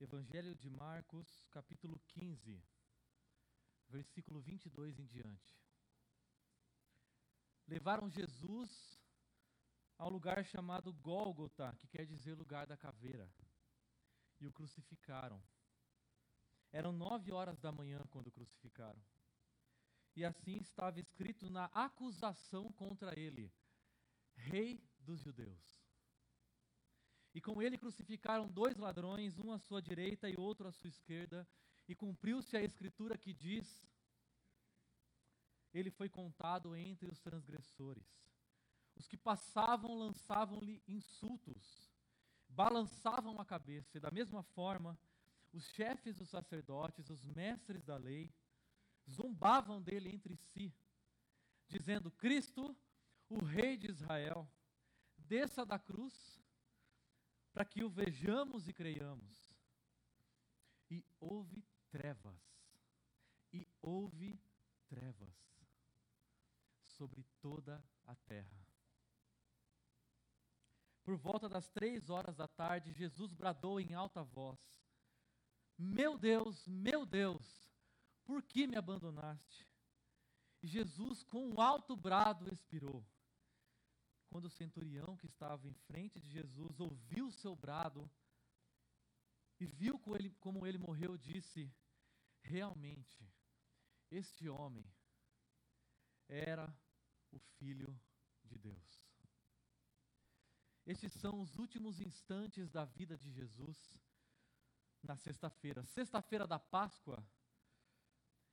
Evangelho de Marcos, capítulo 15, versículo 22 em diante. Levaram Jesus ao lugar chamado Gólgota, que quer dizer lugar da caveira, e o crucificaram. Eram nove horas da manhã quando o crucificaram. E assim estava escrito na acusação contra ele: Rei dos Judeus. E com ele crucificaram dois ladrões, um à sua direita e outro à sua esquerda, e cumpriu-se a escritura que diz: Ele foi contado entre os transgressores. Os que passavam lançavam-lhe insultos, balançavam a cabeça, e da mesma forma, os chefes dos sacerdotes, os mestres da lei, zombavam dele entre si, dizendo: Cristo, o Rei de Israel, desça da cruz para que o vejamos e creiamos. E houve trevas, e houve trevas sobre toda a terra. Por volta das três horas da tarde, Jesus bradou em alta voz: Meu Deus, meu Deus, por que me abandonaste? E Jesus, com um alto brado, expirou. Quando o centurião que estava em frente de Jesus ouviu o seu brado e viu como ele, como ele morreu, disse: Realmente, este homem era o Filho de Deus. Estes são os últimos instantes da vida de Jesus na sexta-feira. Sexta-feira da Páscoa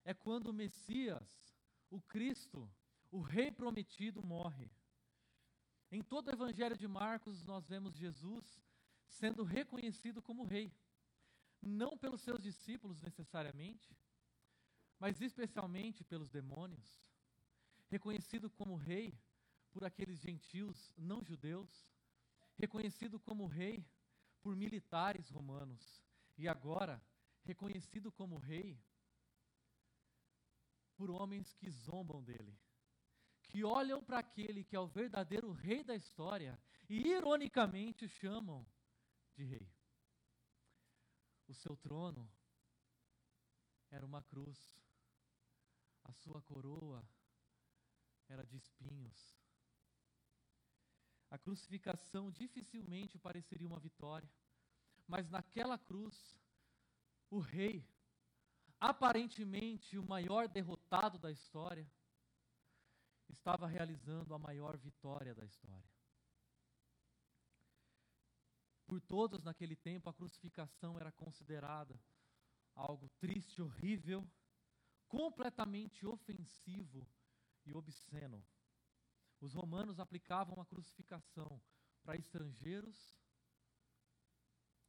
é quando o Messias, o Cristo, o Rei prometido, morre. Em todo o Evangelho de Marcos, nós vemos Jesus sendo reconhecido como rei. Não pelos seus discípulos necessariamente, mas especialmente pelos demônios. Reconhecido como rei por aqueles gentios não judeus. Reconhecido como rei por militares romanos. E agora, reconhecido como rei por homens que zombam dele que olham para aquele que é o verdadeiro rei da história e ironicamente chamam de rei. O seu trono era uma cruz, a sua coroa era de espinhos. A crucificação dificilmente pareceria uma vitória, mas naquela cruz, o rei, aparentemente o maior derrotado da história, estava realizando a maior vitória da história. Por todos naquele tempo, a crucificação era considerada algo triste, horrível, completamente ofensivo e obsceno. Os romanos aplicavam a crucificação para estrangeiros,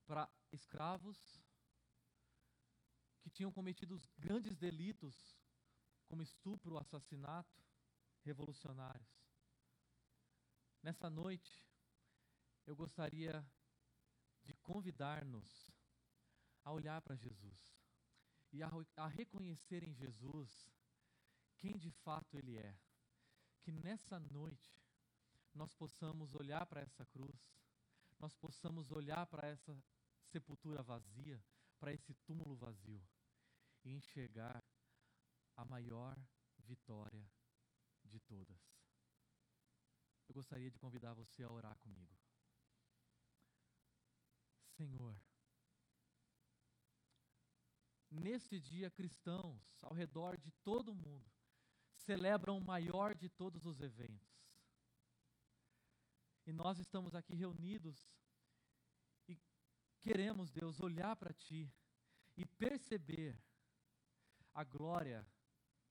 para escravos que tinham cometido grandes delitos, como estupro, assassinato, revolucionários. Nessa noite, eu gostaria de convidar-nos a olhar para Jesus e a, a, reconhecer em Jesus quem de fato Ele é. Que nessa noite nós possamos olhar para essa cruz, nós possamos olhar para essa sepultura vazia, para esse túmulo vazio e enxergar a maior vitória de todas. Eu gostaria de convidar você a orar comigo. Senhor, neste dia, cristãos ao redor de todo o mundo celebram o maior de todos os eventos. E nós estamos aqui reunidos e queremos, Deus, olhar para Ti e perceber a glória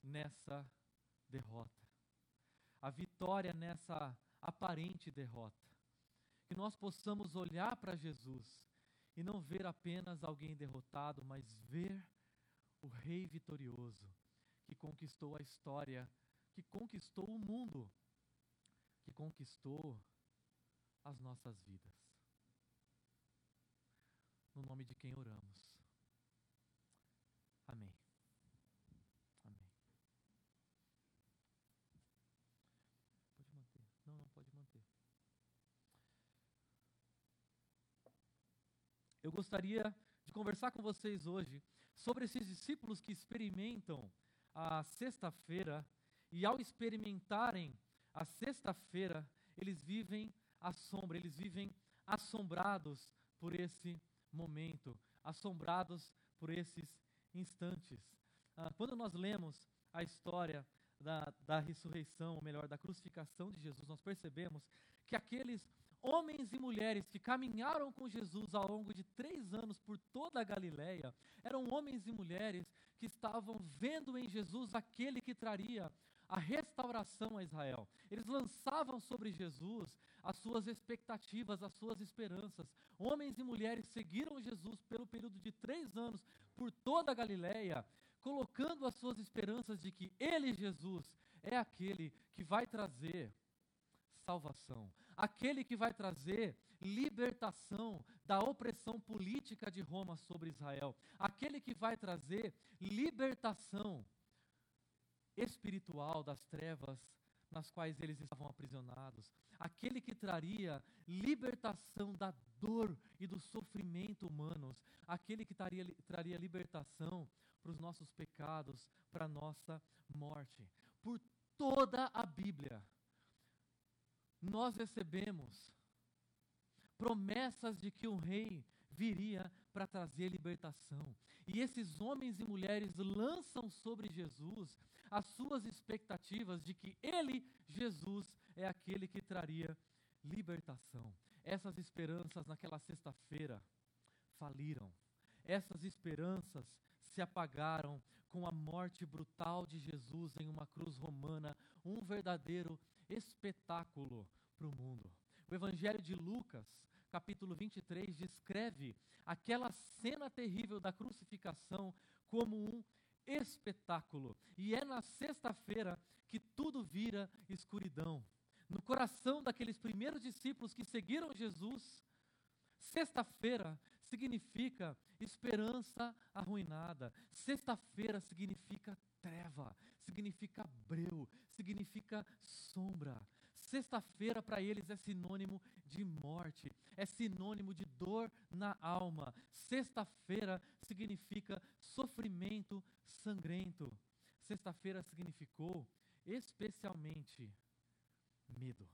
nessa derrota a vitória nessa aparente derrota. Que nós possamos olhar para Jesus e não ver apenas alguém derrotado, mas ver o Rei vitorioso que conquistou a história, que conquistou o mundo, que conquistou as nossas vidas. No nome de quem oramos. Amém. Pode manter. Não, não, pode manter. Eu gostaria de conversar com vocês hoje sobre esses discípulos que experimentam a sexta-feira e ao experimentarem a sexta-feira, eles vivem a sombra, eles vivem assombrados por esse momento, assombrados por esses instantes. Ah, quando nós lemos a história da, da ressurreição, ou melhor, da crucificação de Jesus, nós percebemos que aqueles homens e mulheres que caminharam com Jesus ao longo de três anos por toda a Galileia, eram homens e mulheres que estavam vendo em Jesus aquele que traria a restauração a Israel. Eles lançavam sobre Jesus as suas expectativas, as suas esperanças. Homens e mulheres seguiram Jesus pelo período de três anos por toda a Galileia, colocando as suas esperanças de que Ele, Jesus, é aquele que vai trazer salvação, aquele que vai trazer libertação da opressão política de Roma sobre Israel, aquele que vai trazer libertação espiritual das trevas nas quais eles estavam aprisionados, aquele que traria libertação da dor e do sofrimento humanos, aquele que traria, traria libertação para os nossos pecados, para a nossa morte. Por toda a Bíblia, nós recebemos promessas de que um rei viria para trazer libertação. E esses homens e mulheres lançam sobre Jesus as suas expectativas de que ele, Jesus, é aquele que traria libertação. Essas esperanças naquela sexta-feira faliram. Essas esperanças se apagaram com a morte brutal de Jesus em uma cruz romana, um verdadeiro espetáculo para o mundo. O Evangelho de Lucas, capítulo 23, descreve aquela cena terrível da crucificação como um espetáculo. E é na sexta-feira que tudo vira escuridão. No coração daqueles primeiros discípulos que seguiram Jesus, sexta-feira significa esperança arruinada. Sexta-feira significa treva, significa breu, significa sombra. Sexta-feira para eles é sinônimo de morte, é sinônimo de dor na alma. Sexta-feira significa sofrimento sangrento. Sexta-feira significou especialmente medo.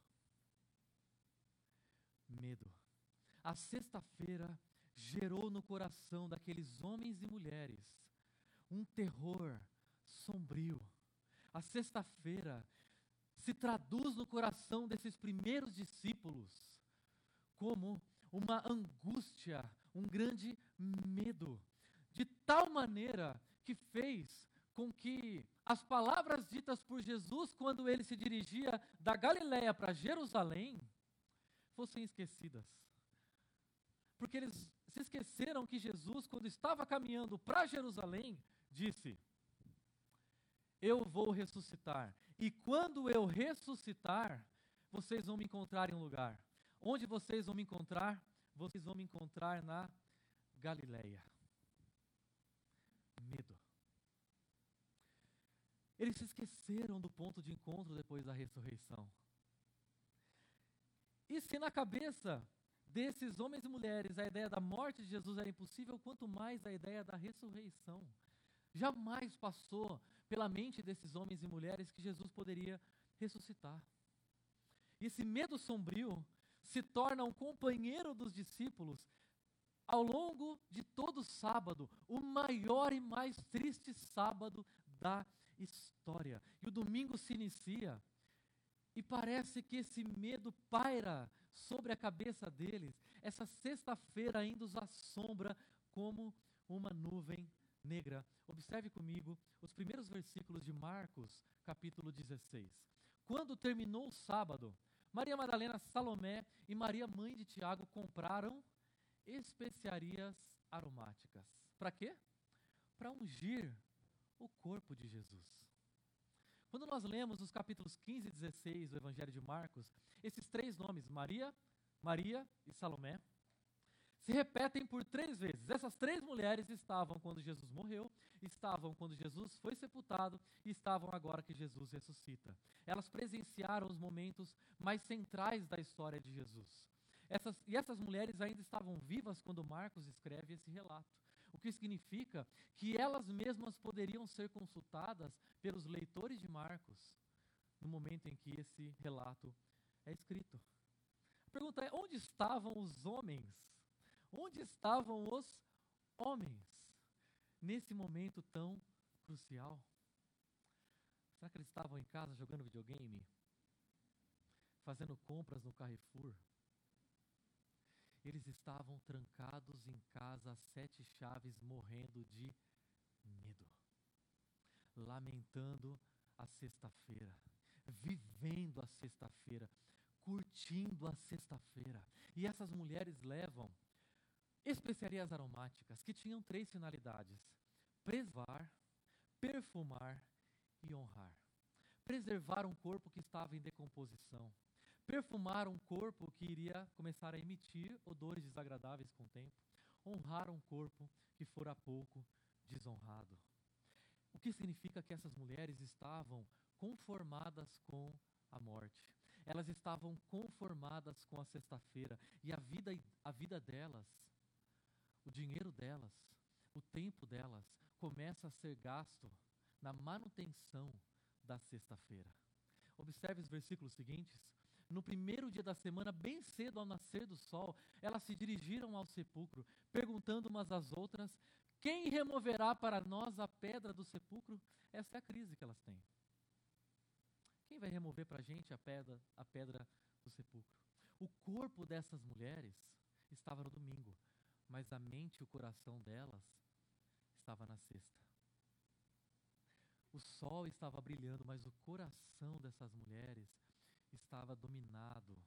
Medo. A sexta-feira gerou no coração daqueles homens e mulheres um terror sombrio. A sexta-feira se traduz no coração desses primeiros discípulos como uma angústia, um grande medo, de tal maneira que fez com que as palavras ditas por Jesus quando ele se dirigia da Galiléia para Jerusalém fossem esquecidas. Porque eles se esqueceram que Jesus, quando estava caminhando para Jerusalém, disse: Eu vou ressuscitar. E quando eu ressuscitar, vocês vão me encontrar em um lugar. Onde vocês vão me encontrar? Vocês vão me encontrar na Galileia. Medo. Eles se esqueceram do ponto de encontro depois da ressurreição. E se na cabeça desses homens e mulheres a ideia da morte de Jesus era impossível, quanto mais a ideia da ressurreição. Jamais passou pela mente desses homens e mulheres que Jesus poderia ressuscitar. E esse medo sombrio se torna um companheiro dos discípulos ao longo de todo o sábado, o maior e mais triste sábado da história. E o domingo se inicia e parece que esse medo paira sobre a cabeça deles. Essa sexta-feira ainda os assombra como uma nuvem negra. Observe comigo os primeiros versículos de Marcos, capítulo 16. Quando terminou o sábado, Maria Madalena, Salomé e Maria, mãe de Tiago, compraram especiarias aromáticas. Para quê? Para ungir o corpo de Jesus. Quando nós lemos os capítulos 15 e 16 do Evangelho de Marcos, esses três nomes, Maria, Maria e Salomé, se repetem por três vezes. Essas três mulheres estavam quando Jesus morreu, estavam quando Jesus foi sepultado e estavam agora que Jesus ressuscita. Elas presenciaram os momentos mais centrais da história de Jesus. Essas, e essas mulheres ainda estavam vivas quando Marcos escreve esse relato. O que significa que elas mesmas poderiam ser consultadas pelos leitores de Marcos no momento em que esse relato é escrito. A pergunta é: onde estavam os homens? Onde estavam os homens nesse momento tão crucial? Será que eles estavam em casa jogando videogame? Fazendo compras no Carrefour? Eles estavam trancados em casa, sete chaves, morrendo de medo, lamentando a sexta-feira, vivendo a sexta-feira, curtindo a sexta-feira. E essas mulheres levam especiarias aromáticas que tinham três finalidades: preservar, perfumar e honrar. Preservar um corpo que estava em decomposição. Perfumar um corpo que iria começar a emitir odores desagradáveis com o tempo. Honrar um corpo que fora pouco desonrado. O que significa que essas mulheres estavam conformadas com a morte. Elas estavam conformadas com a sexta-feira e a vida, a vida delas, o dinheiro delas, o tempo delas começa a ser gasto na manutenção da sexta-feira. Observe os versículos seguintes. No primeiro dia da semana, bem cedo ao nascer do sol, elas se dirigiram ao sepulcro, perguntando umas às outras: Quem removerá para nós a pedra do sepulcro? Essa é a crise que elas têm. Quem vai remover para a gente a pedra, a pedra do sepulcro? O corpo dessas mulheres estava no domingo, mas a mente e o coração delas estava na sexta. O sol estava brilhando, mas o coração dessas mulheres estava dominado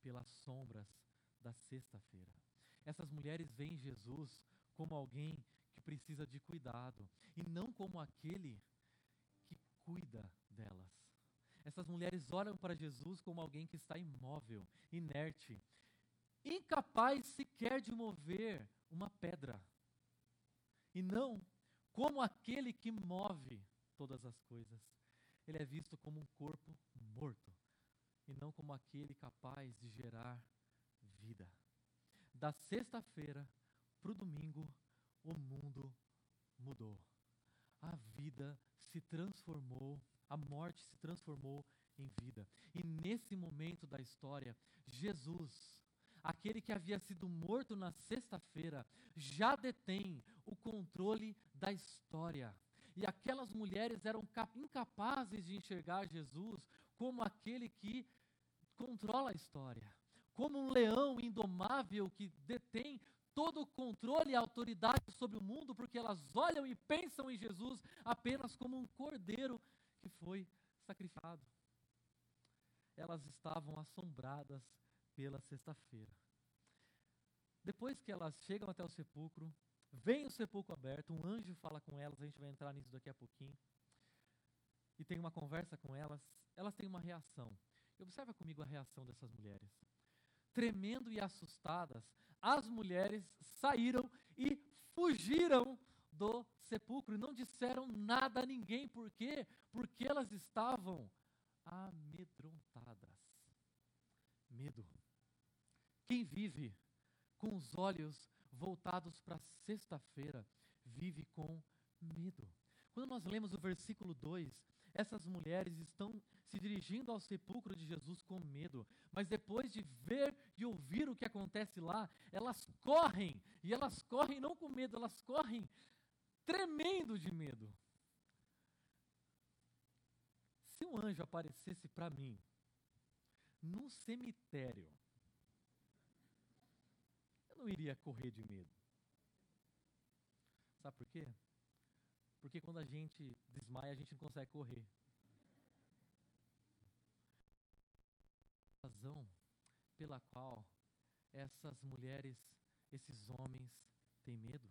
pelas sombras da sexta-feira. Essas mulheres veem Jesus como alguém que precisa de cuidado e não como aquele que cuida delas. Essas mulheres olham para Jesus como alguém que está imóvel, inerte, incapaz sequer de mover uma pedra. E não como aquele que move todas as coisas. Ele é visto como um corpo morto e não como aquele capaz de gerar vida. Da sexta-feira para o domingo, o mundo mudou. A vida se transformou, a morte se transformou em vida. E nesse momento da história, Jesus, aquele que havia sido morto na sexta-feira, já detém o controle da história. E aquelas mulheres eram incapazes de enxergar Jesus como aquele que controla a história, como um leão indomável que detém todo o controle e autoridade sobre o mundo, porque elas olham e pensam em Jesus apenas como um cordeiro que foi sacrificado. Elas estavam assombradas pela sexta-feira. Depois que elas chegam até o sepulcro, Vem o sepulcro aberto, um anjo fala com elas, a gente vai entrar nisso daqui a pouquinho. E tem uma conversa com elas, elas têm uma reação. E observa comigo a reação dessas mulheres. Tremendo e assustadas, as mulheres saíram e fugiram do sepulcro e não disseram nada a ninguém. Por quê? Porque elas estavam amedrontadas. Medo. Quem vive com os olhos voltados para sexta-feira, vive com medo. Quando nós lemos o versículo 2, essas mulheres estão se dirigindo ao sepulcro de Jesus com medo, mas depois de ver e ouvir o que acontece lá, elas correm, e elas correm não com medo, elas correm tremendo de medo. Se um anjo aparecesse para mim num cemitério, não iria correr de medo. Sabe por quê? Porque quando a gente desmaia, a gente não consegue correr. A razão pela qual essas mulheres, esses homens têm medo?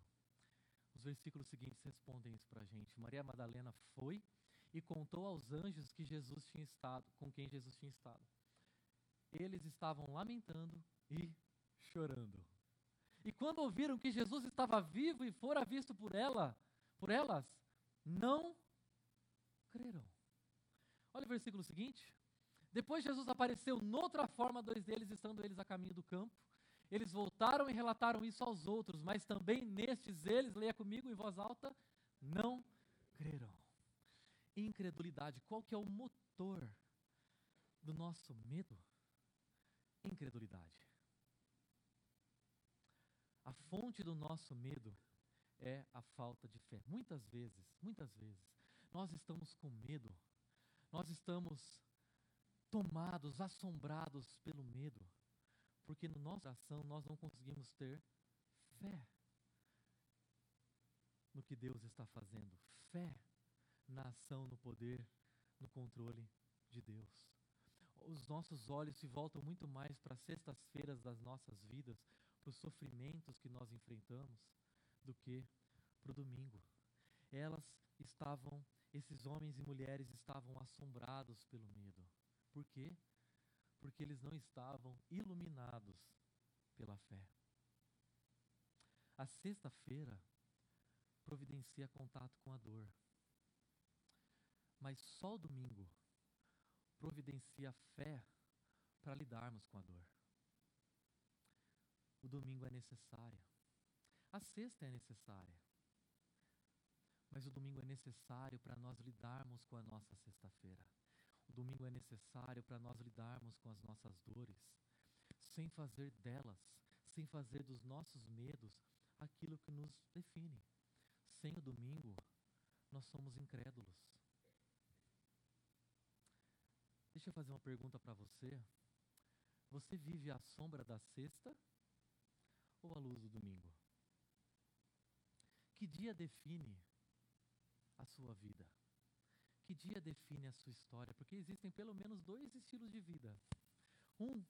Os versículos seguintes respondem isso para a gente. Maria Madalena foi e contou aos anjos que Jesus tinha estado, com quem Jesus tinha estado. Eles estavam lamentando e chorando. E quando ouviram que Jesus estava vivo e fora visto por ela, por elas, não creram. Olha o versículo seguinte. Depois Jesus apareceu noutra forma a dois deles, estando eles a caminho do campo. Eles voltaram e relataram isso aos outros, mas também nestes eles, leia comigo em voz alta, não creram. Incredulidade, qual que é o motor do nosso medo? Incredulidade. A fonte do nosso medo é a falta de fé. Muitas vezes, muitas vezes, nós estamos com medo, nós estamos tomados, assombrados pelo medo, porque na nossa ação nós não conseguimos ter fé no que Deus está fazendo, fé na ação, no poder, no controle de Deus. Os nossos olhos se voltam muito mais para as sextas-feiras das nossas vidas, para os sofrimentos que nós enfrentamos, do que para o domingo. Elas estavam, esses homens e mulheres estavam assombrados pelo medo. Por quê? Porque eles não estavam iluminados pela fé. A sexta-feira providencia contato com a dor. Mas só o domingo providencia fé para lidarmos com a dor. O domingo é necessário. A sexta é necessária. Mas o domingo é necessário para nós lidarmos com a nossa sexta-feira. O domingo é necessário para nós lidarmos com as nossas dores, sem fazer delas, sem fazer dos nossos medos aquilo que nos define. Sem o domingo, nós somos incrédulos. Deixa eu fazer uma pergunta para você. Você vive à sombra da sexta ou à luz do domingo? Que dia define a sua vida? Que dia define a sua história? Porque existem pelo menos dois estilos de vida. Um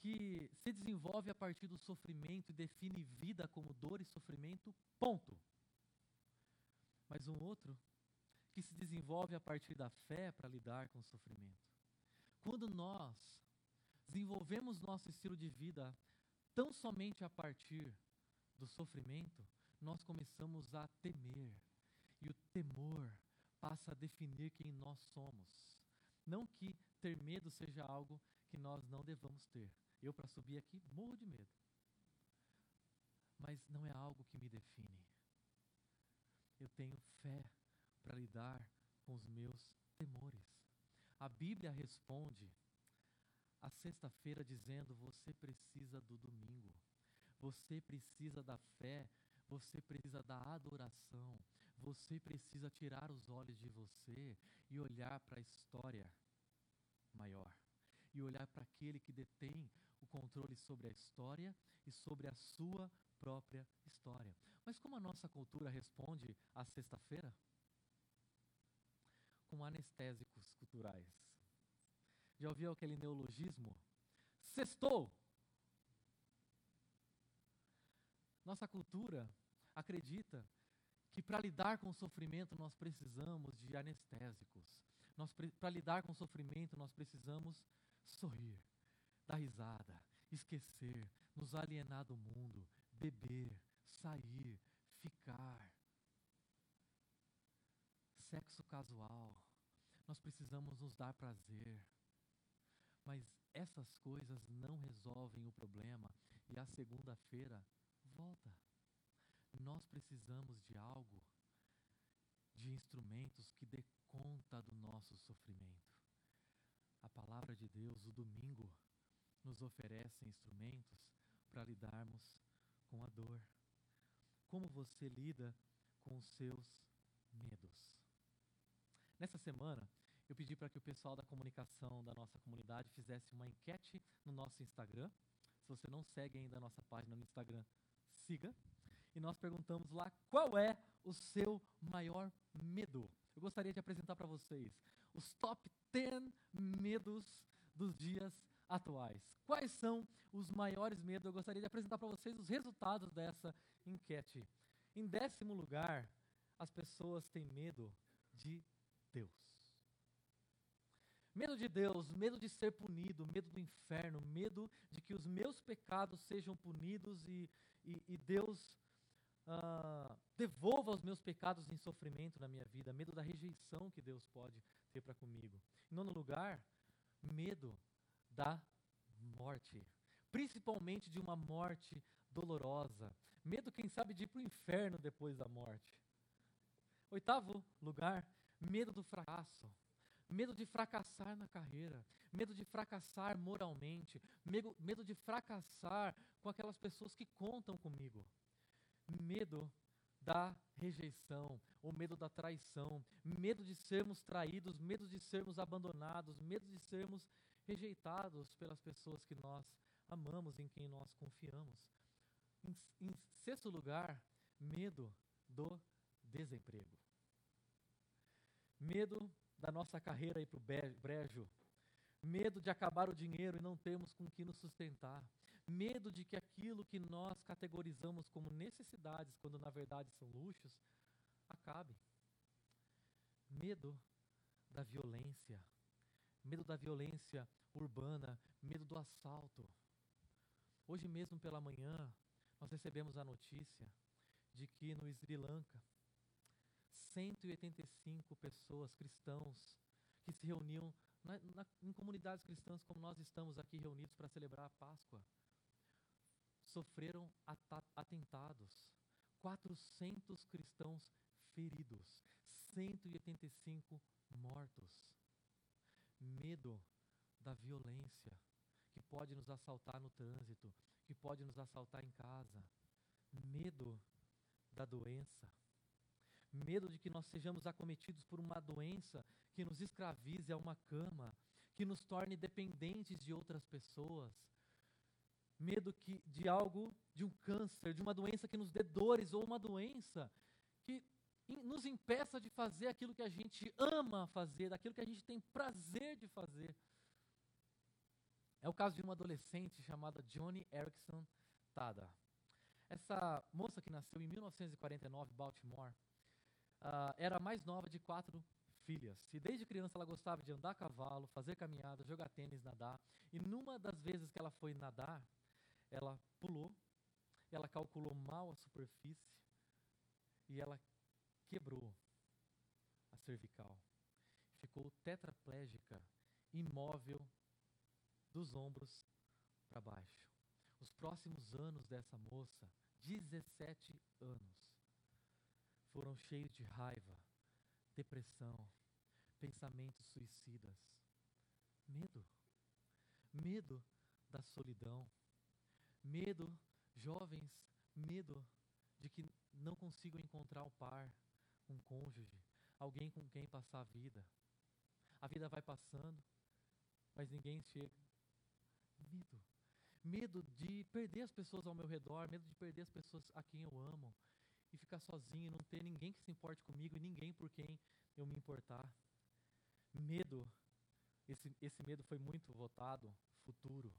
que se desenvolve a partir do sofrimento e define vida como dor e sofrimento, ponto. Mas um outro que se desenvolve a partir da fé para lidar com o sofrimento. Quando nós desenvolvemos nosso estilo de vida tão somente a partir do sofrimento, nós começamos a temer. E o temor passa a definir quem nós somos. Não que ter medo seja algo que nós não devamos ter. Eu, para subir aqui, morro de medo. Mas não é algo que me define. Eu tenho fé para lidar com os meus temores. A Bíblia responde a sexta-feira dizendo: você precisa do domingo, você precisa da fé, você precisa da adoração, você precisa tirar os olhos de você e olhar para a história maior. E olhar para aquele que detém o controle sobre a história e sobre a sua própria história. Mas como a nossa cultura responde à sexta-feira? com anestésicos culturais. Já ouviu aquele neologismo? Sextou! Nossa cultura acredita que para lidar com o sofrimento nós precisamos de anestésicos. Para lidar com o sofrimento nós precisamos sorrir, dar risada, esquecer, nos alienar do mundo, beber, sair, ficar sexo casual. Nós precisamos nos dar prazer. Mas essas coisas não resolvem o problema e a segunda-feira volta. Nós precisamos de algo, de instrumentos que dê conta do nosso sofrimento. A palavra de Deus, o domingo, nos oferece instrumentos para lidarmos com a dor. Como você lida com os seus medos? Nessa semana, eu pedi para que o pessoal da comunicação da nossa comunidade fizesse uma enquete no nosso Instagram. Se você não segue ainda a nossa página no Instagram, siga. E nós perguntamos lá qual é o seu maior medo. Eu gostaria de apresentar para vocês os top 10 medos dos dias atuais. Quais são os maiores medos? Eu gostaria de apresentar para vocês os resultados dessa enquete. Em décimo lugar, as pessoas têm medo de Deus. Medo de Deus, medo de ser punido, medo do inferno, medo de que os meus pecados sejam punidos e, e, e Deus uh, devolva os meus pecados em sofrimento na minha vida, medo da rejeição que Deus pode ter para comigo. Em nono lugar, medo da morte. principalmente de uma morte dolorosa. Medo, quem sabe, de ir para o inferno depois da morte. Oitavo lugar, medo do fracasso. Medo de fracassar na carreira, medo de fracassar moralmente, medo, medo de fracassar com aquelas pessoas que contam comigo. Medo da rejeição, o medo da traição, medo de sermos traídos, medo de sermos abandonados, medo de sermos rejeitados pelas pessoas que nós amamos, em quem nós confiamos. Em, em sexto lugar, medo do desemprego. Medo da nossa carreira ir para o brejo. Medo de acabar o dinheiro e não termos com que nos sustentar. Medo de que aquilo que nós categorizamos como necessidades, quando na verdade são luxos, acabe. Medo da violência. Medo da violência urbana, medo do assalto. Hoje mesmo pela manhã, nós recebemos a notícia de que no Sri Lanka, 185 pessoas, cristãos, que se reuniam na, na, em comunidades cristãs como nós estamos aqui reunidos para celebrar a Páscoa, sofreram atentados. 400 cristãos feridos, 185 mortos. Medo da violência que pode nos assaltar no trânsito, que pode nos assaltar em casa. Medo da doença medo de que nós sejamos acometidos por uma doença que nos escravize a uma cama, que nos torne dependentes de outras pessoas, medo que, de algo, de um câncer, de uma doença que nos dê dores, ou uma doença que nos impeça de fazer aquilo que a gente ama fazer, daquilo que a gente tem prazer de fazer. É o caso de uma adolescente chamada Johnny Erickson Tada. Essa moça que nasceu em 1949 em Baltimore, uh, era a mais nova de quatro filhas. E desde criança ela gostava de andar a cavalo, fazer caminhada, jogar tênis, nadar. E numa das vezes que ela foi nadar, ela pulou, ela calculou mal a superfície e ela quebrou a cervical. Ficou tetraplégica, imóvel dos ombros para baixo. Os próximos anos dessa moça, 17 anos, foram cheios de raiva, depressão, pensamentos suicidas, medo, medo da solidão, medo, jovens, medo de que não consigam encontrar um par, um cônjuge, alguém com quem passar a vida. A vida vai passando, mas ninguém chega. Medo. Medo de perder as pessoas ao meu redor, medo de perder as pessoas a quem eu amo, e ficar sozinho, não ter ninguém que se importe comigo e ninguém por quem eu me importar. Medo, esse, esse medo foi muito votado, futuro.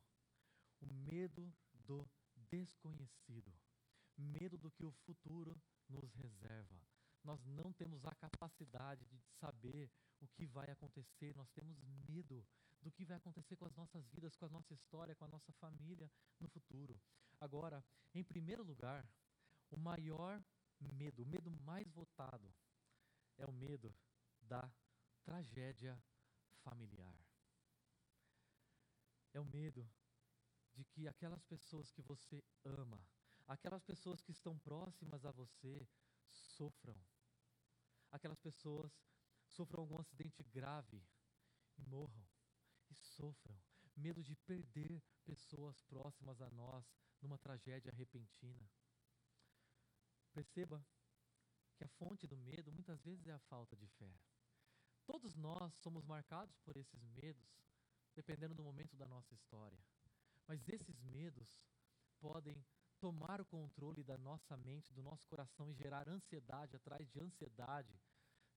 O medo do desconhecido. Medo do que o futuro nos reserva. Nós não temos a capacidade de saber o que vai acontecer, nós temos medo do que vai acontecer com as nossas vidas, com a nossa história, com a nossa família no futuro. Agora, em primeiro lugar, o maior medo, o medo mais votado é o medo da tragédia familiar. É o medo de que aquelas pessoas que você ama, aquelas pessoas que estão próximas a você, sofram. Aquelas pessoas sofram algum acidente grave e morram. E sofram. Medo de perder pessoas próximas a nós numa tragédia repentina. Perceba que a fonte do medo muitas vezes é a falta de fé. Todos nós somos marcados por esses medos, dependendo do momento da nossa história. Mas esses medos podem tomar o controle da nossa mente, do nosso coração e gerar ansiedade atrás de ansiedade,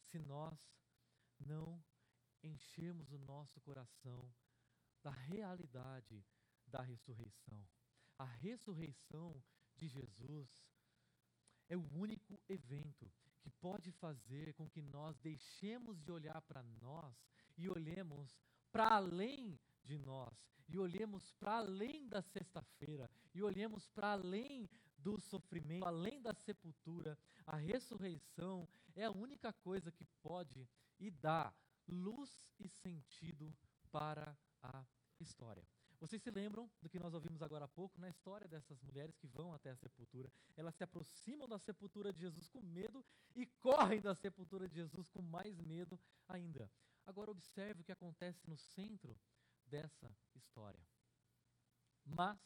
se nós não enchermos o nosso coração da realidade da ressurreição. A ressurreição de Jesus é o único evento que pode fazer com que nós deixemos de olhar para nós e olhemos para além de nós, e olhemos para além da sexta-feira, e olhemos para além do sofrimento, além da sepultura. A ressurreição é a única coisa que pode e dá luz e sentido para a história. Vocês se lembram do que nós ouvimos agora há pouco na história dessas mulheres que vão até a sepultura? Elas se aproximam da sepultura de Jesus com medo e correm da sepultura de Jesus com mais medo ainda. Agora observe o que acontece no centro dessa história. Mas,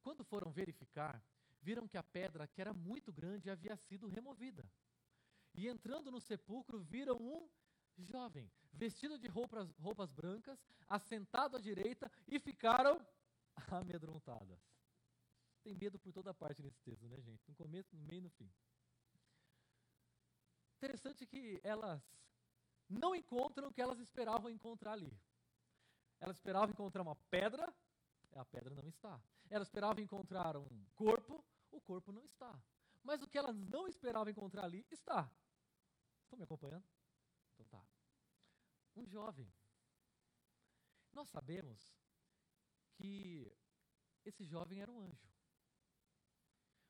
quando foram verificar, viram que a pedra, que era muito grande, havia sido removida. E entrando no sepulcro, viram um jovem, vestido de roupas, roupas brancas, assentado à direita, e ficaram amedrontadas. Tem medo por toda parte nesse texto, né, gente? No começo, no meio e no fim. Interessante que elas não encontram o que elas esperavam encontrar ali. Elas esperavam encontrar uma pedra, a pedra não está. Elas esperavam encontrar um corpo, o corpo não está. Mas o que elas não esperavam encontrar ali está. Estão me acompanhando? Então tá. Um jovem. Nós sabemos que esse jovem era um anjo.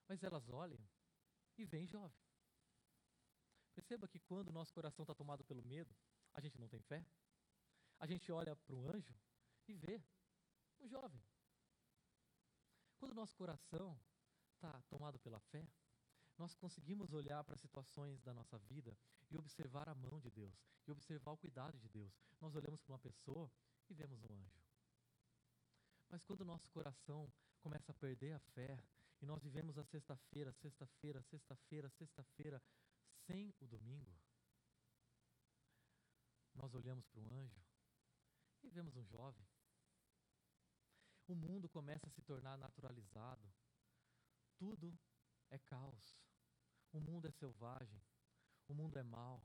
Mas elas olham e veem jovem. Perceba que quando nosso coração está tomado pelo medo, a gente não tem fé. A gente olha para um anjo e vê um jovem. Quando nosso coração está tomado pela fé, nós conseguimos olhar para situações da nossa vida e observar a mão de Deus, e observar o cuidado de Deus. Nós olhamos para uma pessoa e vemos um anjo. Mas quando o nosso coração começa a perder a fé, e nós vivemos a sexta-feira, sexta-feira, sexta-feira, sexta-feira, sem o domingo, nós olhamos para um anjo e vemos um jovem. O mundo começa a se tornar naturalizado. Tudo é caos. O mundo é selvagem. O mundo é mau.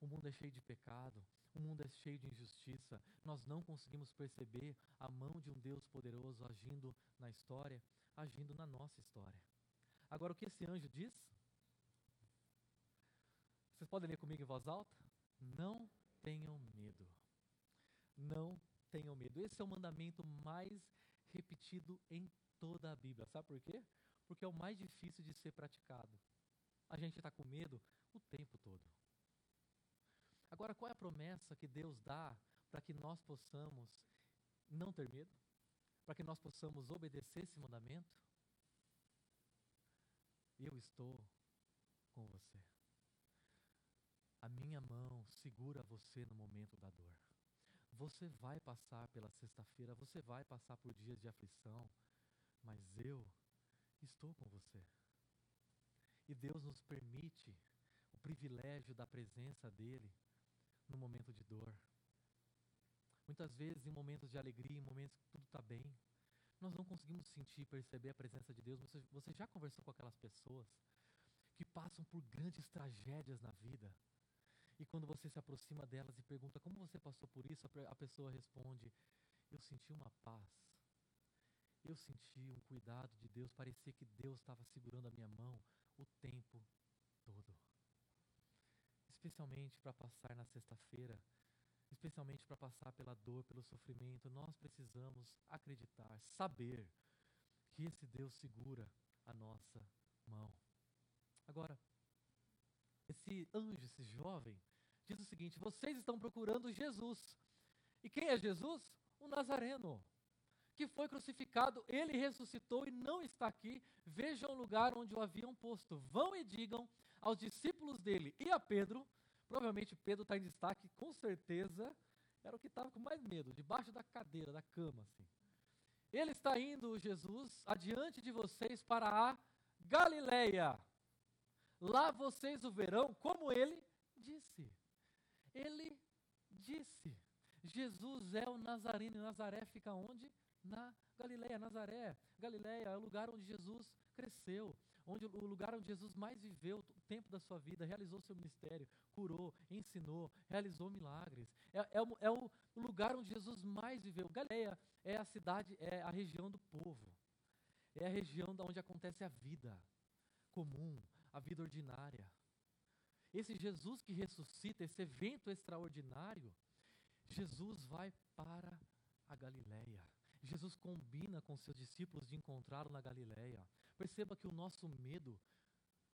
O mundo é cheio de pecado. O mundo é cheio de injustiça. Nós não conseguimos perceber a mão de um Deus poderoso agindo na história, agindo na nossa história. Agora, o que esse anjo diz? Vocês podem ler comigo em voz alta? Não tenham medo. Não tenham medo. Esse é o mandamento mais repetido em toda a Bíblia. Sabe por quê? Porque é o mais difícil de ser praticado. A gente está com medo o tempo todo. Agora, qual é a promessa que Deus dá para que nós possamos não ter medo? Para que nós possamos obedecer esse mandamento? Eu estou com você. A minha mão segura você no momento da dor. Você vai passar pela sexta-feira, você vai passar por dias de aflição, mas eu estou com você. E Deus nos permite o privilégio da presença dEle no momento de dor. Muitas vezes, em momentos de alegria, em momentos que tudo está bem, nós não conseguimos sentir, perceber a presença de Deus. Você, você já conversou com aquelas pessoas que passam por grandes tragédias na vida? E quando você se aproxima delas e pergunta como você passou por isso, a pessoa responde: Eu senti uma paz. Eu senti um cuidado de Deus. Parecia que Deus estava segurando a minha mão o tempo todo. Especialmente para passar na sexta-feira, especialmente para passar pela dor, pelo sofrimento, nós precisamos acreditar, saber que esse Deus segura a nossa mão. Agora, esse anjo, esse jovem, diz o seguinte: vocês estão procurando Jesus. E quem é Jesus? O Nazareno, que foi crucificado, ele ressuscitou e não está aqui. Vejam o lugar onde o haviam posto. Vão e digam aos discípulos dele e a Pedro. Provavelmente Pedro está em destaque, com certeza. Era o que estava com mais medo, debaixo da cadeira, da cama, assim. Ele está indo, Jesus, adiante de vocês para a Galileia. Lá vocês o verão, como ele disse. Ele disse. Jesus é o Nazareno. E Nazaré fica onde? Na Galileia. Nazaré, Galileia é o lugar onde Jesus cresceu, onde o lugar onde Jesus mais viveu o tempo da sua vida, realizou seu ministério, curou, ensinou, realizou milagres. É, é, o, é o lugar onde Jesus mais viveu. Galileia é a cidade, é a região do povo. É a região onde acontece a vida comum, a vida ordinária. Esse Jesus que ressuscita, esse evento extraordinário, Jesus vai para a Galileia. Jesus combina com seus discípulos de encontrá-lo na Galileia. Perceba que o nosso medo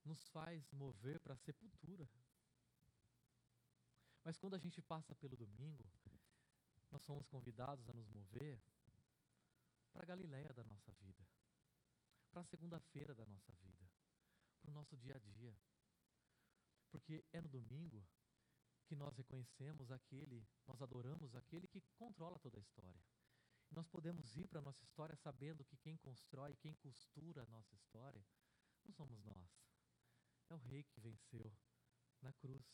nos faz mover para a sepultura. Mas quando a gente passa pelo domingo, nós somos convidados a nos mover para a Galileia da nossa vida, para a segunda-feira da nossa vida, para o nosso dia a dia. Porque é no domingo que nós reconhecemos aquele, nós adoramos aquele que controla toda a história. Nós podemos ir para a nossa história sabendo que quem constrói, quem costura a nossa história, não somos nós. É o rei que venceu na cruz.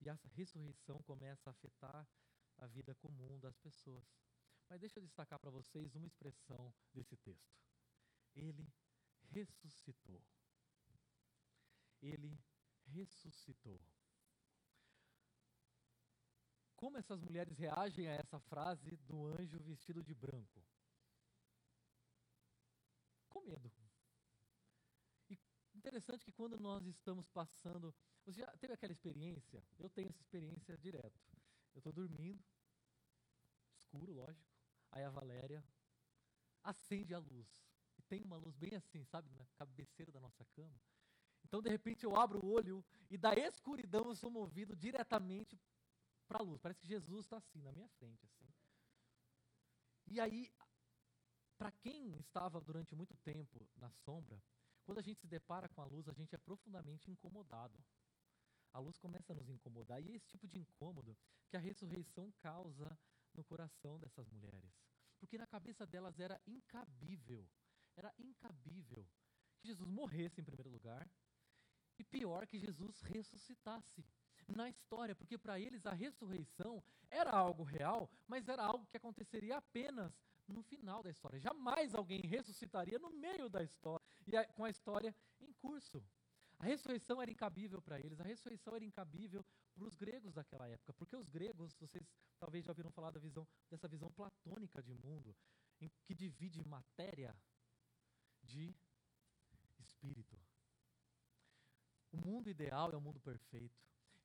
E essa ressurreição começa a afetar a vida comum das pessoas. Mas deixa eu destacar para vocês uma expressão desse texto. Ele ressuscitou. Ele ressuscitou. Como essas mulheres reagem a essa frase do anjo vestido de branco? Com medo. E interessante que quando nós estamos passando. Você já teve aquela experiência? Eu tenho essa experiência direto. Eu estou dormindo, escuro, lógico. Aí a Valéria acende a luz. E tem uma luz bem assim, sabe, na cabeceira da nossa cama. Então, de repente, eu abro o olho e da escuridão eu sou movido diretamente para a luz. Parece que Jesus está assim, na minha frente. assim. E aí, para quem estava durante muito tempo na sombra, quando a gente se depara com a luz, a gente é profundamente incomodado. A luz começa a nos incomodar. E é esse tipo de incômodo que a ressurreição causa no coração dessas mulheres. Porque na cabeça delas era incabível, era incabível que Jesus morresse em primeiro lugar, e pior que Jesus ressuscitasse na história, porque para eles a ressurreição era algo real, mas era algo que aconteceria apenas no final da história. Jamais alguém ressuscitaria no meio da história, e a, com a história em curso. A ressurreição era incabível para eles, a ressurreição era incabível para os gregos daquela época, porque os gregos, vocês talvez já ouviram falar da visão, dessa visão platônica de mundo, em que divide matéria de espírito. O mundo ideal é o mundo perfeito.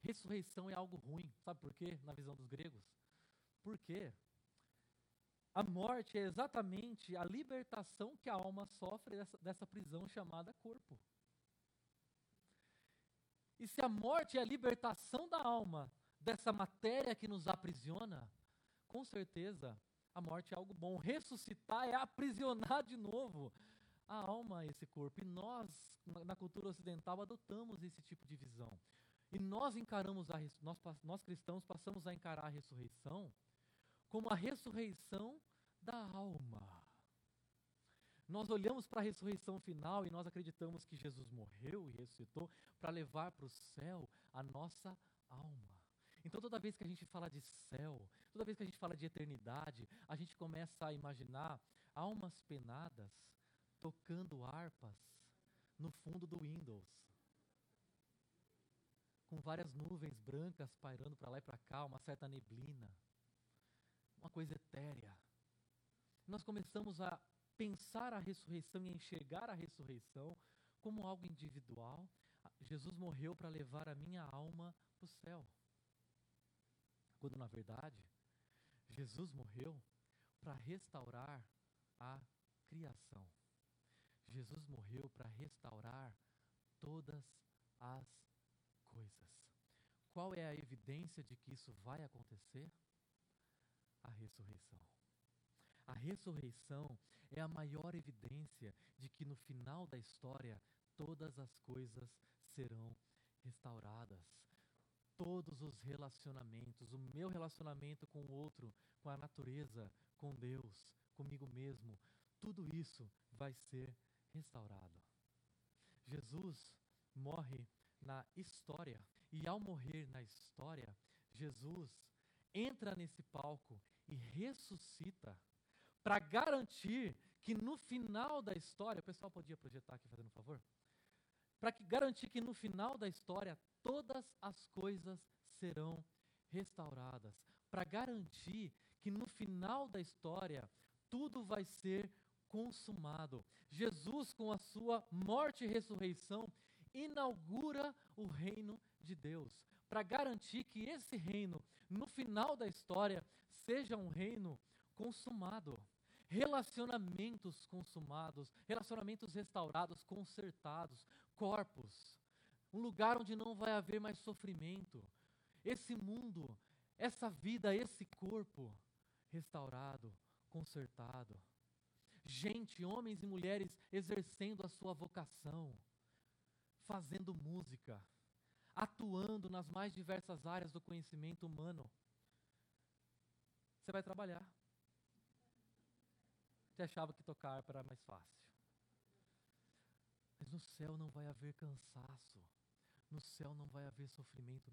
Ressurreição é algo ruim, sabe por quê? Na visão dos gregos? Porque a morte é exatamente a libertação que a alma sofre dessa, dessa prisão chamada corpo. E se a morte é a libertação da alma dessa matéria que nos aprisiona, com certeza a morte é algo bom. Ressuscitar é aprisionar de novo a alma esse corpo. E nós, na cultura ocidental, adotamos esse tipo de visão. E nós encaramos a nós, nós cristãos passamos a encarar a ressurreição como a ressurreição da alma. Nós olhamos para a ressurreição final e nós acreditamos que Jesus morreu e ressuscitou para levar para o céu a nossa alma. Então, toda vez que a gente fala de céu, toda vez que a gente fala de eternidade, a gente começa a imaginar almas penadas tocando harpas no fundo do Windows, com várias nuvens brancas pairando para lá e para cá, uma certa neblina, uma coisa etérea. Nós começamos a pensar a ressurreição e enxergar a ressurreição como algo individual. Jesus morreu para levar a minha alma para o céu. Quando, na verdade, Jesus morreu para restaurar a criação. Jesus morreu para restaurar todas as coisas. Qual é a evidência de que isso vai acontecer? A ressurreição. A ressurreição é a maior evidência de que no final da história todas as coisas serão restauradas. Todos os relacionamentos, o meu relacionamento com o outro, com a natureza, com Deus, comigo mesmo, tudo isso vai ser restaurado. Jesus morre na história, e ao morrer na história, Jesus entra nesse palco e ressuscita para garantir que no final da história, o pessoal podia projetar aqui fazendo um favor? Para garantir que no final da história todas as coisas serão restauradas, para garantir que no final da história tudo vai ser consumado. Jesus, com a sua morte e ressurreição, inaugura o reino de Deus, para garantir que esse reino, no final da história, seja um reino consumado relacionamentos consumados, relacionamentos restaurados, consertados, corpos, um lugar onde não vai haver mais sofrimento. Esse mundo, essa vida, esse corpo restaurado, consertado. Gente, homens e mulheres exercendo a sua vocação, fazendo música, atuando nas mais diversas áreas do conhecimento humano. Você vai trabalhar. Você achava que tocar era mais fácil. Mas no céu não vai haver cansaço. No céu não vai haver sofrimento.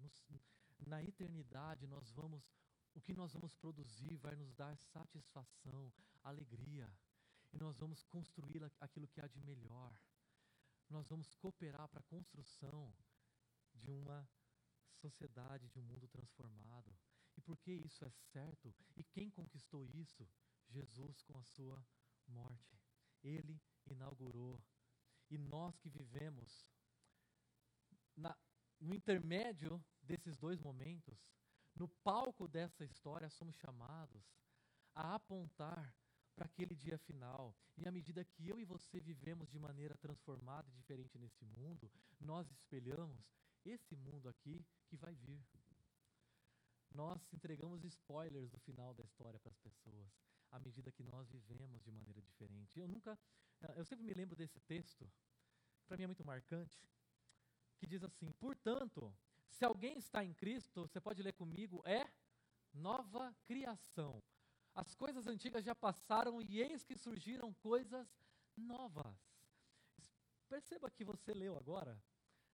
Na eternidade nós vamos, o que nós vamos produzir vai nos dar satisfação, alegria. E nós vamos construir aquilo que há de melhor. Nós vamos cooperar para a construção de uma sociedade, de um mundo transformado. E por que isso é certo? E quem conquistou isso? Jesus com a sua morte. Ele inaugurou. E nós que vivemos na, no intermédio desses dois momentos, no palco dessa história, somos chamados a apontar para aquele dia final. E à medida que eu e você vivemos de maneira transformada e diferente nesse mundo, nós espelhamos esse mundo aqui que vai vir. Nós entregamos spoilers do final da história para as pessoas, à medida que nós vivemos de maneira diferente. Eu nunca, eh, eu sempre me lembro desse texto, para mim é muito marcante, que diz assim: Portanto, se alguém está em Cristo, você pode ler comigo, é nova criação. As coisas antigas já passaram e eis que surgiram coisas novas. Perceba que você leu agora,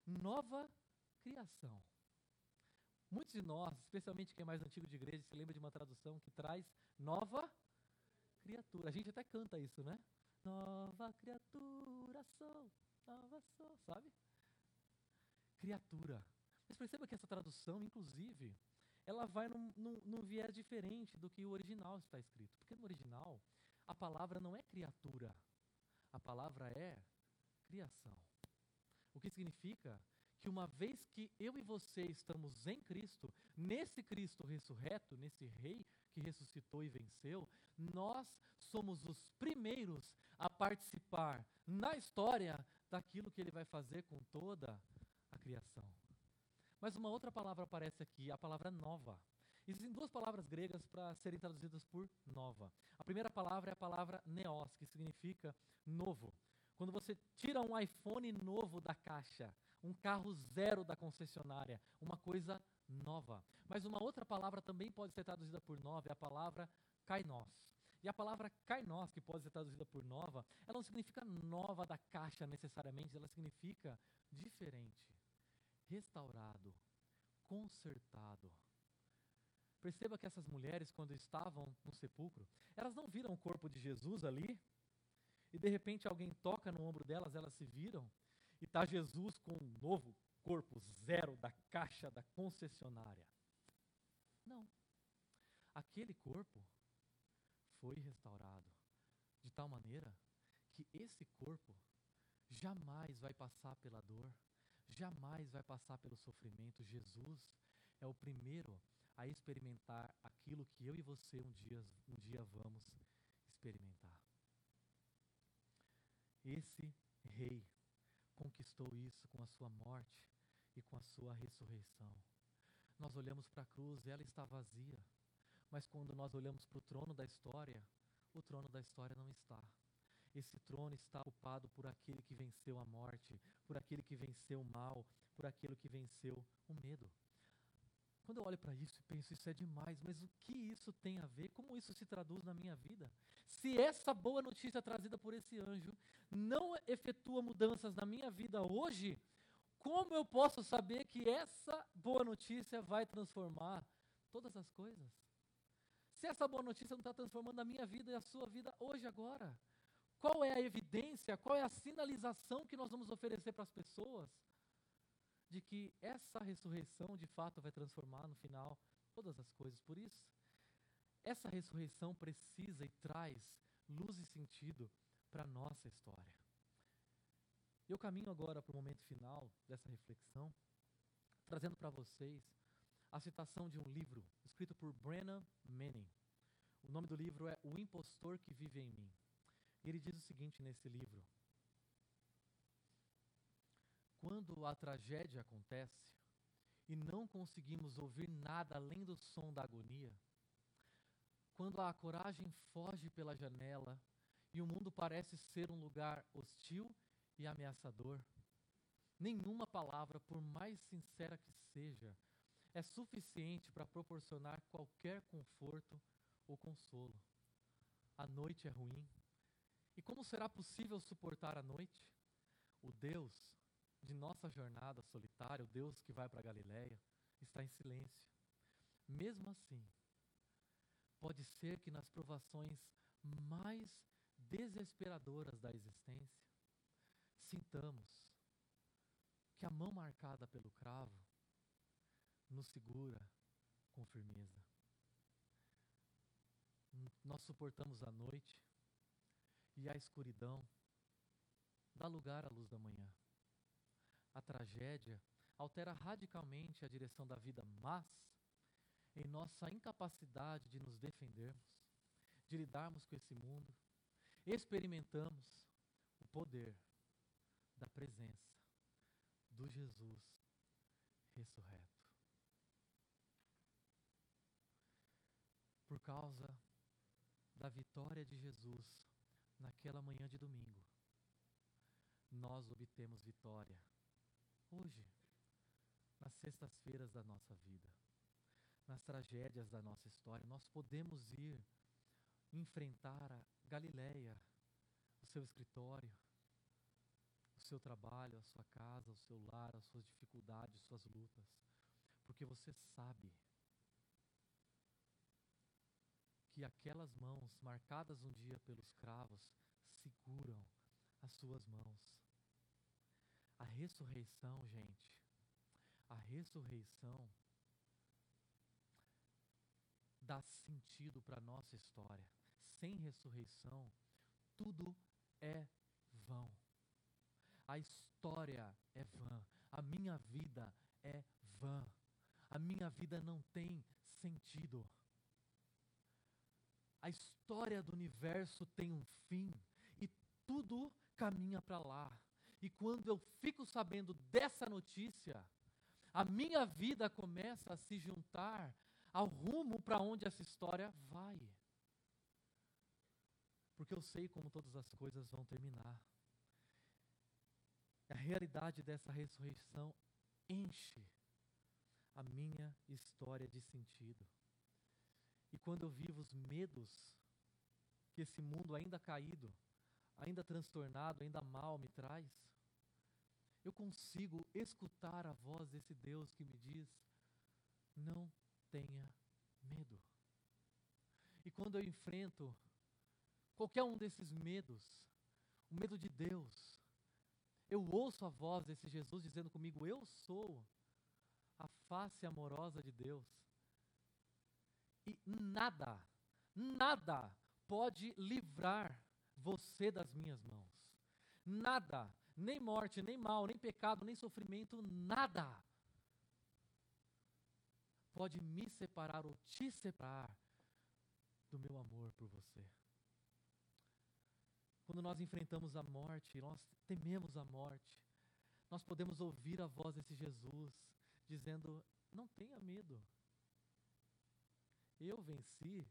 nova criação. Muitos de nós, especialmente quem é mais antigo de igreja, se lembra de uma tradução que traz nova criatura. A gente até canta isso, né? Nova criatura sou, nova sou, sabe? Criatura. Mas perceba que essa tradução, inclusive, ela vai num, num, num viés diferente do que o original está escrito. Porque no original, a palavra não é criatura, a palavra é criação. O que significa que uma vez que eu e você estamos em Cristo, nesse Cristo ressurreto, nesse Rei que ressuscitou e venceu, nós somos os primeiros a participar na história daquilo que ele vai fazer com toda a criação. Mas uma outra palavra aparece aqui, a palavra nova. Existem duas palavras gregas para serem traduzidas por nova. A primeira palavra é a palavra neos, que significa novo. Quando você tira um iPhone novo da caixa, um carro zero da concessionária, uma coisa nova. Mas uma outra palavra também pode ser traduzida por nova, é a palavra kainos. E a palavra kainos, que pode ser traduzida por nova, ela não significa nova da caixa necessariamente, ela significa diferente restaurado, consertado. Perceba que essas mulheres, quando estavam no sepulcro, elas não viram o corpo de Jesus ali, e de repente alguém toca no ombro delas, elas se viram, e está Jesus com um novo corpo, zero da caixa da concessionária. Não. Aquele corpo foi restaurado de tal maneira que esse corpo jamais vai passar pela dor, jamais vai passar pelo sofrimento. Jesus é o primeiro a experimentar aquilo que eu e você um dia, um dia vamos experimentar. Esse rei conquistou isso com a sua morte e com a sua ressurreição. Nós olhamos para a cruz, ela está vazia. Mas quando nós olhamos para o trono da história, o trono da história não está. Esse trono está ocupado por aquele que venceu a morte, por aquele que venceu o mal, por aquele que venceu o medo. Quando eu olho para isso e penso, isso é demais, mas o que isso tem a ver? Como isso se traduz na minha vida? Se essa boa notícia trazida por esse anjo não efetua mudanças na minha vida hoje, como eu posso saber que essa boa notícia vai transformar todas as coisas? Se essa boa notícia não está transformando a minha vida e a sua vida hoje, agora, qual é a evidência, qual é a sinalização que nós vamos oferecer para as pessoas de que essa ressurreição de fato vai transformar no final todas as coisas? Por isso, essa ressurreição precisa e traz luz e sentido para a nossa história. Eu caminho agora para o momento final dessa reflexão, trazendo para vocês a citação de um livro escrito por Brennan Manning. O nome do livro é O Impostor que Vive em Mim. E ele diz o seguinte nesse livro: Quando a tragédia acontece e não conseguimos ouvir nada além do som da agonia, quando a coragem foge pela janela e o mundo parece ser um lugar hostil e ameaçador. Nenhuma palavra, por mais sincera que seja, é suficiente para proporcionar qualquer conforto ou consolo. A noite é ruim. E como será possível suportar a noite? O Deus de nossa jornada solitária, o Deus que vai para Galiléia, está em silêncio. Mesmo assim, pode ser que nas provações mais desesperadoras da existência, sintamos que a mão marcada pelo cravo nos segura com firmeza. Nós suportamos a noite e a escuridão dá lugar à luz da manhã. A tragédia altera radicalmente a direção da vida, mas em nossa incapacidade de nos defendermos, de lidarmos com esse mundo, experimentamos o poder da presença do Jesus ressurreto. Por causa da vitória de Jesus naquela manhã de domingo, nós obtemos vitória hoje, nas sextas-feiras da nossa vida, nas tragédias da nossa história. Nós podemos ir enfrentar a Galileia, o seu escritório, o seu trabalho, a sua casa, o seu lar, as suas dificuldades, as suas lutas, porque você sabe que aquelas mãos marcadas um dia pelos cravos seguram as suas mãos. A ressurreição, gente, a ressurreição dá sentido para a nossa história. Sem ressurreição, tudo é vão. A história é vã. A minha vida é vã. A minha vida não tem sentido. A história do universo tem um fim e tudo caminha para lá. E quando eu fico sabendo dessa notícia, a minha vida começa a se juntar ao rumo para onde essa história vai. Porque eu sei como todas as coisas vão terminar. A realidade dessa ressurreição enche a minha história de sentido. E quando eu vivo os medos que esse mundo ainda caído, ainda transtornado, ainda mal me traz, eu consigo escutar a voz desse Deus que me diz: não tenha medo. E quando eu enfrento qualquer um desses medos, o medo de Deus, eu ouço a voz desse Jesus dizendo comigo: Eu sou a face amorosa de Deus. E nada, nada pode livrar você das minhas mãos. Nada, nem morte, nem mal, nem pecado, nem sofrimento, nada pode me separar ou te separar do meu amor por você. Quando nós enfrentamos a morte, nós tememos a morte, nós podemos ouvir a voz desse Jesus dizendo: Não tenha medo, eu venci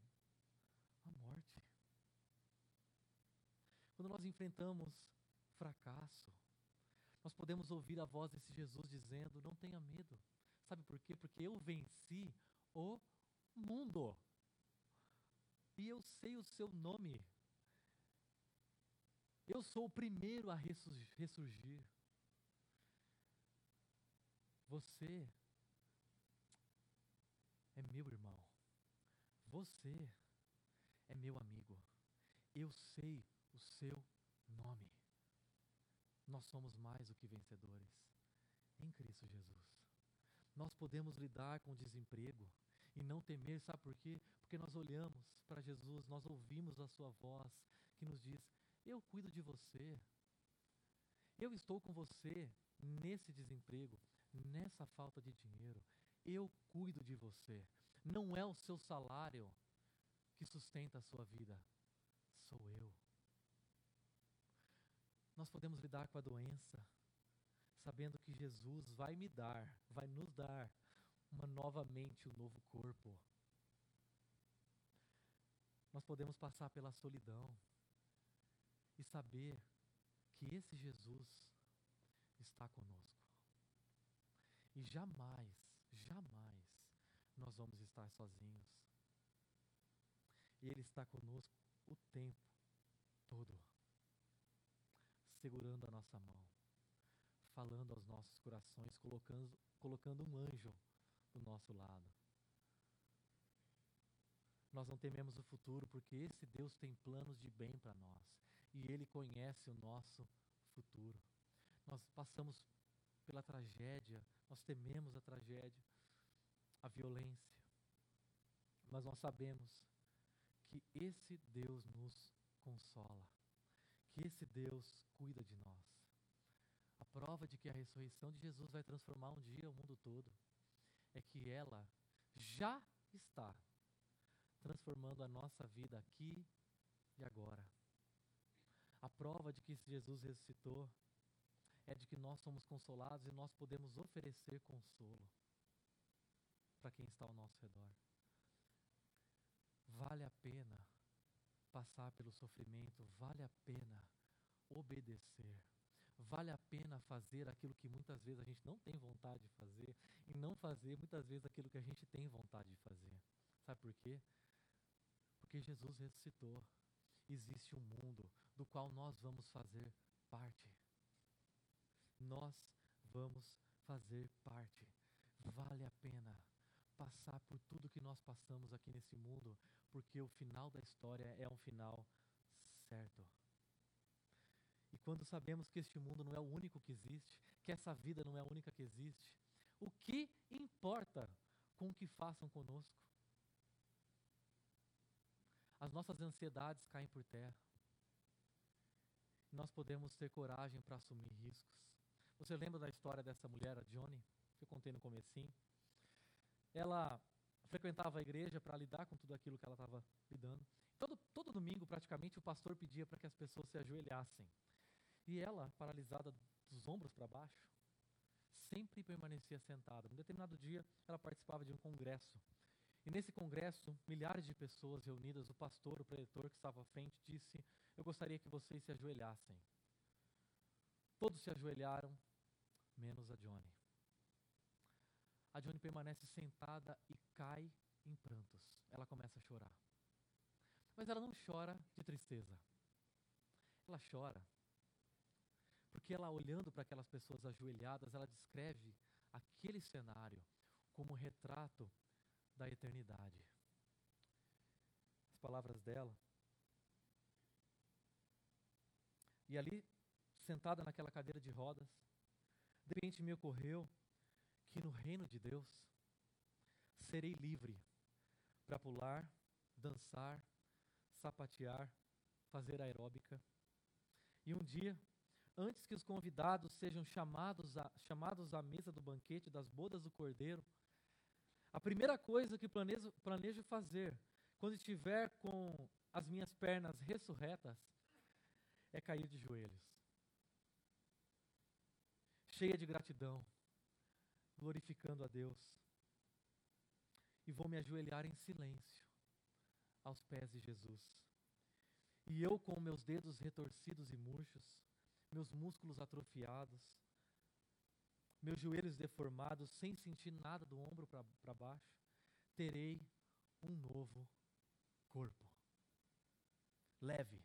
a morte. Quando nós enfrentamos fracasso, nós podemos ouvir a voz desse Jesus dizendo: Não tenha medo. Sabe por quê? Porque eu venci o mundo. E eu sei o seu nome. Eu sou o primeiro a ressurgir. Você é meu irmão. Você é meu amigo. Eu sei o seu nome. Nós somos mais do que vencedores em Cristo Jesus. Nós podemos lidar com o desemprego e não temer, sabe por quê? Porque nós olhamos para Jesus, nós ouvimos a sua voz que nos diz: Eu cuido de você. Eu estou com você nesse desemprego, nessa falta de dinheiro. Eu cuido de você. Não é o seu salário que sustenta a sua vida, sou eu. Nós podemos lidar com a doença, sabendo que Jesus vai me dar, vai nos dar uma novamente um novo corpo. nós podemos passar pela solidão e saber que esse Jesus está conosco. E jamais, jamais nós vamos estar sozinhos. E Ele está conosco o tempo todo, segurando a nossa mão, falando aos nossos corações, colocando, colocando um anjo do nosso lado. Nós não tememos o futuro porque esse Deus tem planos de bem para nós e Ele conhece o nosso futuro. Nós passamos pela tragédia, nós tememos a tragédia, a violência, mas nós sabemos que esse Deus nos consola, que esse Deus cuida de nós. A prova de que a ressurreição de Jesus vai transformar um dia o mundo todo é que ela já está transformando a nossa vida aqui e agora. A prova de que Jesus ressuscitou é de que nós somos consolados e nós podemos oferecer consolo para quem está ao nosso redor. Vale a pena passar pelo sofrimento, vale a pena obedecer, vale a pena fazer aquilo que muitas vezes a gente não tem vontade de fazer e não fazer muitas vezes aquilo que a gente tem vontade de fazer. Sabe por quê? Porque Jesus ressuscitou. Existe um mundo do qual nós vamos fazer parte. Nós vamos fazer parte. Vale a pena passar por tudo que nós passamos aqui nesse mundo, porque o final da história é um final certo. E quando sabemos que este mundo não é o único que existe, que essa vida não é a única que existe, o que importa com o que façam conosco? As nossas ansiedades caem por terra. Nós podemos ter coragem para assumir riscos. Você lembra da história dessa mulher, a Johnny, que eu contei no comecinho? Ela frequentava a igreja para lidar com tudo aquilo que ela estava lidando. Todo, todo domingo, praticamente, o pastor pedia para que as pessoas se ajoelhassem. E ela, paralisada dos ombros para baixo, sempre permanecia sentada. Um determinado dia, ela participava de um congresso. E nesse congresso, milhares de pessoas reunidas, o pastor, o preletor que estava à frente, disse: Eu gostaria que vocês se ajoelhassem. Todos se ajoelharam, menos a Johnny. A Johnny permanece sentada e cai em prantos. Ela começa a chorar. Mas ela não chora de tristeza. Ela chora porque ela, olhando para aquelas pessoas ajoelhadas, ela descreve aquele cenário como retrato da eternidade. As palavras dela. E ali, sentada naquela cadeira de rodas, de repente me ocorreu que no reino de Deus serei livre para pular, dançar, sapatear, fazer aeróbica. E um dia antes que os convidados sejam chamados, a, chamados à mesa do banquete das bodas do cordeiro, a primeira coisa que planejo, planejo fazer quando estiver com as minhas pernas ressurretas é cair de joelhos, cheia de gratidão, glorificando a Deus. E vou me ajoelhar em silêncio aos pés de Jesus. E eu, com meus dedos retorcidos e murchos, meus músculos atrofiados, meus joelhos deformados, sem sentir nada do ombro para baixo, terei um novo corpo. Leve,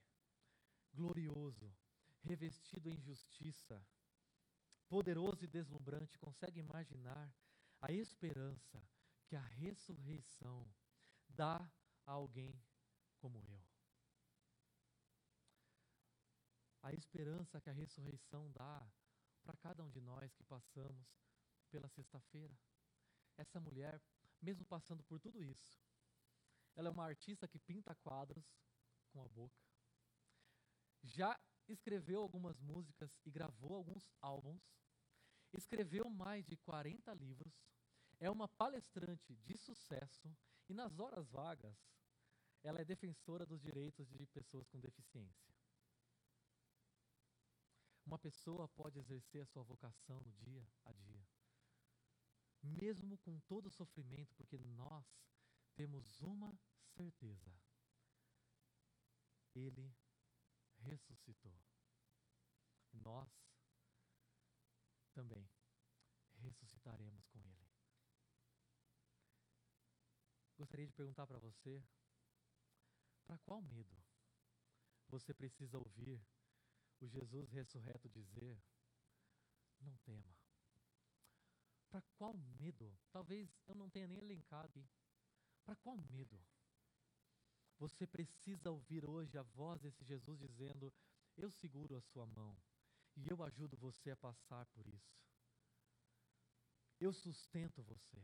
glorioso, revestido em justiça, poderoso e deslumbrante. Consegue imaginar a esperança que a ressurreição dá a alguém como eu? a esperança que a ressurreição dá para cada um de nós que passamos pela sexta-feira. Essa mulher, mesmo passando por tudo isso, ela é uma artista que pinta quadros com a boca. Já escreveu algumas músicas e gravou alguns álbuns. Escreveu mais de 40 livros. É uma palestrante de sucesso e nas horas vagas ela é defensora dos direitos de pessoas com deficiência. Uma pessoa pode exercer a sua vocação no dia a dia, mesmo com todo o sofrimento, porque nós temos uma certeza: ele ressuscitou. Nós também ressuscitaremos com ele. Gostaria de perguntar para você: para qual medo você precisa ouvir o Jesus ressurreto dizer: não tema? Para qual medo? Talvez eu não tenha nem elencado. Para qual medo? Você precisa ouvir hoje a voz desse Jesus dizendo: Eu seguro a sua mão e eu ajudo você a passar por isso. Eu sustento você.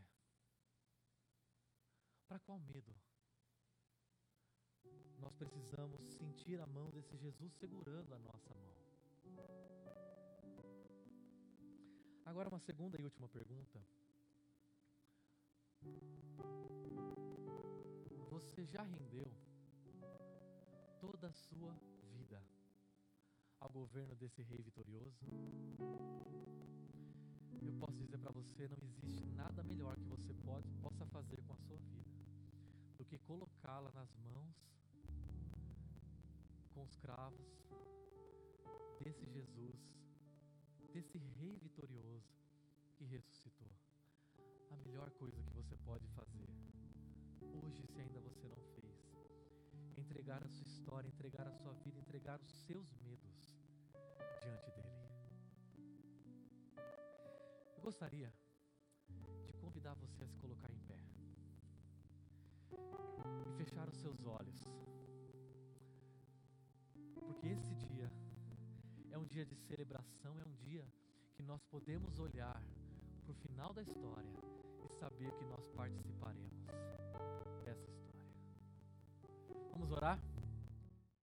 Para qual medo? Nós precisamos sentir a mão desse Jesus segurando a nossa mão. Agora, uma segunda e última pergunta. Você já rendeu toda a sua vida ao governo desse rei vitorioso? Eu posso dizer para você, não existe nada melhor que você pode, possa fazer com a sua vida do que colocá-la nas mãos com os cravos desse Jesus, desse rei vitorioso que ressuscitou. A melhor coisa que você pode fazer hoje, se ainda você não fez, entregar a sua história, entregar a sua vida, entregar os seus medos diante dele. Eu gostaria de convidar você a se colocar em pé e fechar os seus olhos, porque esse dia é um dia de celebração, é um dia que nós podemos olhar para o final da história e saber que nós participaremos. Vamos orar?